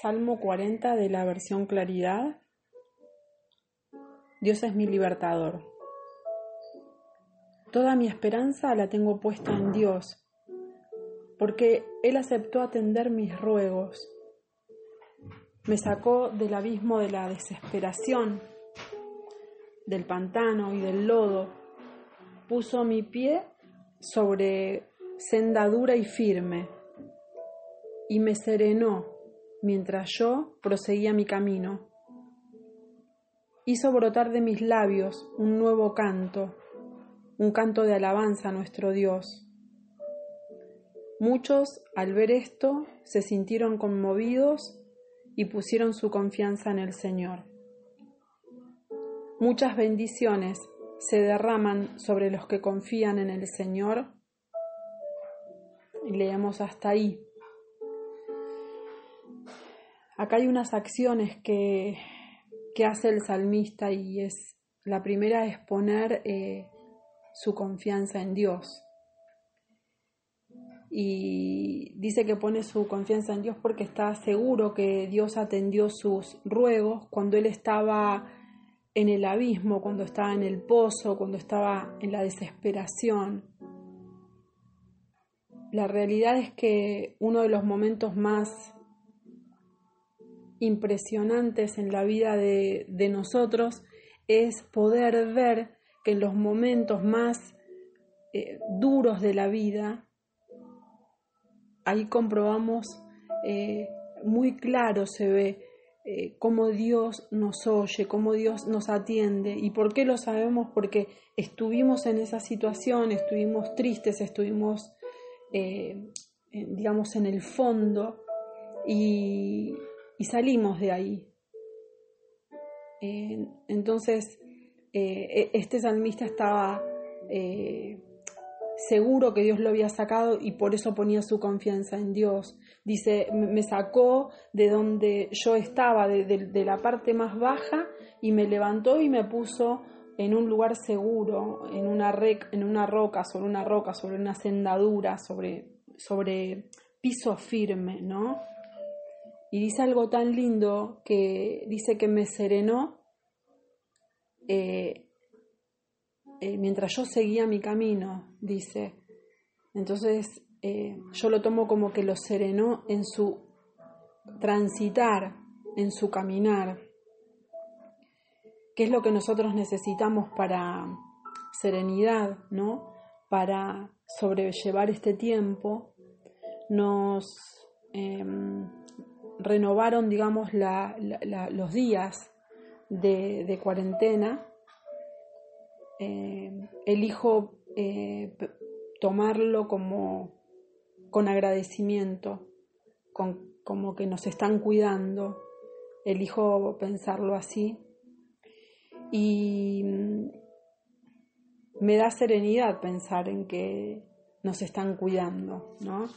Salmo 40 de la versión Claridad. Dios es mi libertador. Toda mi esperanza la tengo puesta en Dios, porque Él aceptó atender mis ruegos. Me sacó del abismo de la desesperación, del pantano y del lodo. Puso mi pie sobre senda dura y firme y me serenó mientras yo proseguía mi camino. Hizo brotar de mis labios un nuevo canto, un canto de alabanza a nuestro Dios. Muchos, al ver esto, se sintieron conmovidos y pusieron su confianza en el Señor. Muchas bendiciones se derraman sobre los que confían en el Señor. Y leemos hasta ahí. Acá hay unas acciones que, hace el salmista y es la primera es poner eh, su confianza en Dios. Y dice que pone su confianza en Dios porque está seguro que Dios atendió sus ruegos cuando él estaba en el abismo, cuando estaba en el pozo, cuando estaba en la desesperación. La realidad es que uno de los momentos más impresionantes en la vida de, nosotros es poder ver que en los momentos más eh, duros de la vida, ahí comprobamos eh, muy claro, se ve eh, cómo Dios nos oye, cómo Dios nos atiende. ¿Y por qué lo sabemos? Porque estuvimos en esa situación, estuvimos tristes, estuvimos, digamos, en el fondo y, y salimos de ahí. Eh, entonces, eh, e-, este salmista estaba eh, seguro que Dios lo había sacado y por eso ponía su confianza en Dios. Dice, me sacó de donde yo estaba, de, la parte más baja, y me levantó y me puso en un lugar seguro, en una, en una roca, sobre una roca, sobre una sendadura, sobre, sobre piso firme, ¿no? Y dice algo tan lindo que dice que me serenó eh, eh, mientras yo seguía mi camino, dice. Entonces eh, yo lo tomo como que lo serenó en su transitar, en su caminar. ¿Qué es lo que nosotros necesitamos para serenidad, ¿no? Para sobrellevar este tiempo, nos em, renovaron, digamos, los días de, cuarentena, eh, elijo eh, tomarlo como con agradecimiento, con, como que nos están cuidando, elijo pensarlo así y mm, me da serenidad pensar en que nos están cuidando, ¿no?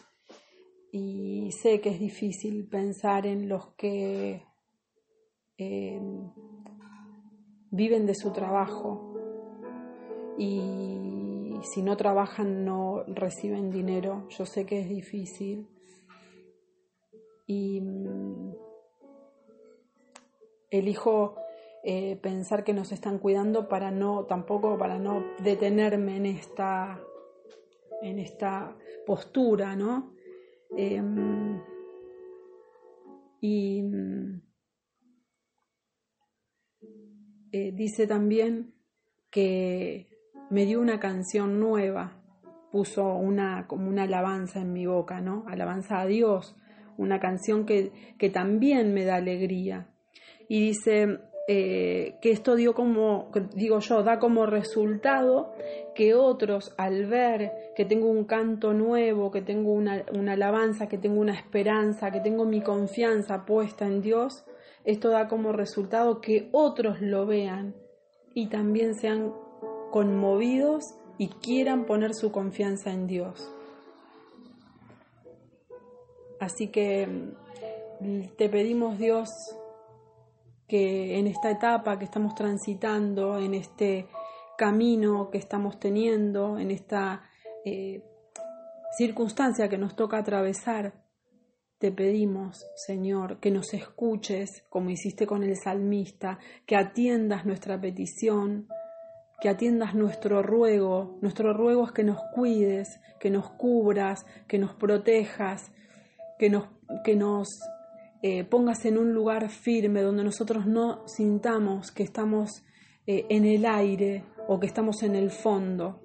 Y sé que es difícil pensar en los que viven de su trabajo y si no trabajan no reciben dinero. Yo sé que es difícil y mm, elijo eh, pensar que nos están cuidando para no tampoco para no detenerme en esta en esta postura, ¿no? Em, y eh, dice también que me dio una canción nueva, puso una como una alabanza en mi boca, ¿no? Alabanza a Dios, una canción que, que también me da alegría. Y dice, eh, que esto dio como, digo yo, da como resultado que otros al ver que tengo un canto nuevo, que tengo una, alabanza, que tengo una esperanza, que tengo mi confianza puesta en Dios, esto da como resultado que otros lo vean y también sean conmovidos y quieran poner su confianza en Dios. Así que mm, te pedimos Dios que en esta etapa que estamos transitando, en este camino que estamos teniendo, en esta eh, circunstancia que nos toca atravesar, te pedimos, Señor, que nos escuches, como hiciste con el salmista, que atiendas nuestra petición, que atiendas nuestro ruego. Nuestro ruego es que nos cuides, que nos cubras, que nos protejas, que nos, que nos eh, pongas en un lugar firme donde nosotros no sintamos que estamos eh, en el aire o que estamos en el fondo,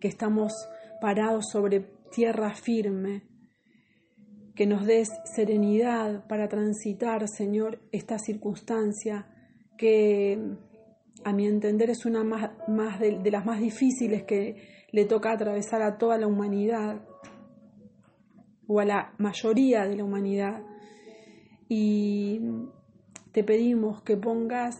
que estamos parados sobre tierra firme, que nos des serenidad para transitar, Señor, esta circunstancia que a mi entender es una más, de las más difíciles que le toca atravesar a toda la humanidad o a la mayoría de la humanidad. Y te pedimos que pongas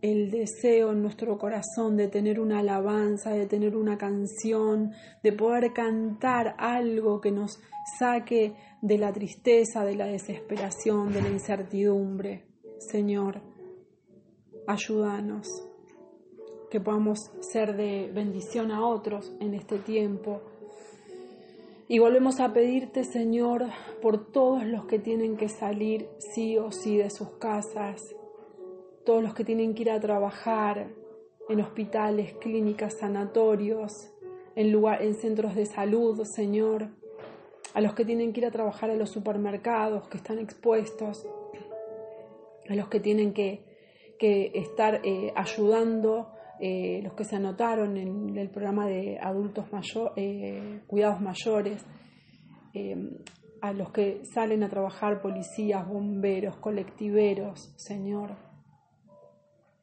el deseo en nuestro corazón de tener una alabanza, de tener una canción, de poder cantar algo que nos saque de la tristeza, de la desesperación, de la incertidumbre. Señor, ayúdanos, que podamos ser de bendición a otros en este tiempo. Y volvemos a pedirte, Señor, por todos los que tienen que salir sí o sí de sus casas, todos los que tienen que ir a trabajar en hospitales, clínicas, sanatorios, en, en centros de salud, Señor, a los que tienen que ir a trabajar a los supermercados, que están expuestos, a los que tienen que, estar eh, ayudando, eh, los que se anotaron en el programa de adultos mayores, eh, cuidados mayores, a los que salen a trabajar policías, bomberos, colectiveros, Señor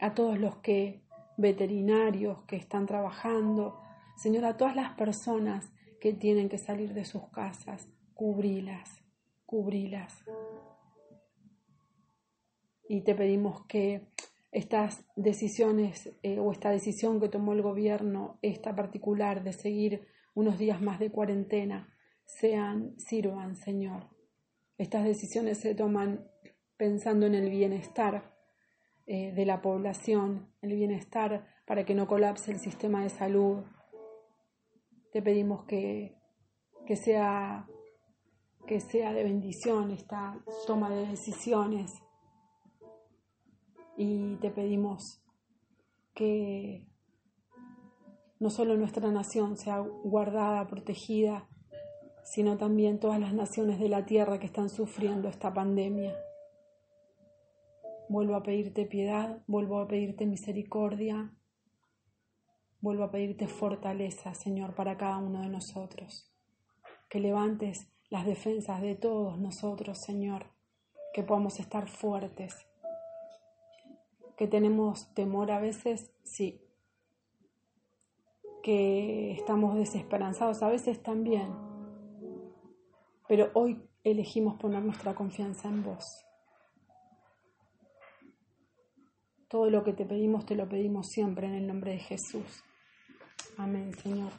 a todos los que veterinarios que están trabajando, Señor, a todas las personas que tienen que salir de sus casas, cubrilas, cubrilas. Y te pedimos que estas decisiones eh, o esta decisión que tomó el gobierno, esta particular de seguir unos días más de cuarentena, sean, sirvan, Señor. Estas decisiones se toman pensando en el bienestar eh, de la población, el bienestar, para que no colapse el sistema de salud. Te pedimos que, que, sea, que sea de bendición esta toma de decisiones y te pedimos que no solo nuestra nación sea guardada, protegida, sino también todas las naciones de la tierra que están sufriendo esta pandemia. Vuelvo a pedirte piedad, vuelvo a pedirte misericordia, vuelvo a pedirte fortaleza, Señor, para cada uno de nosotros. Que levantes las defensas de todos nosotros, Señor, que podamos estar fuertes. Que tenemos temor a veces, sí. Que estamos desesperanzados a veces también. Pero hoy elegimos poner nuestra confianza en vos. Todo lo que te pedimos, te lo pedimos siempre en el nombre de Jesús. Amén, Señor.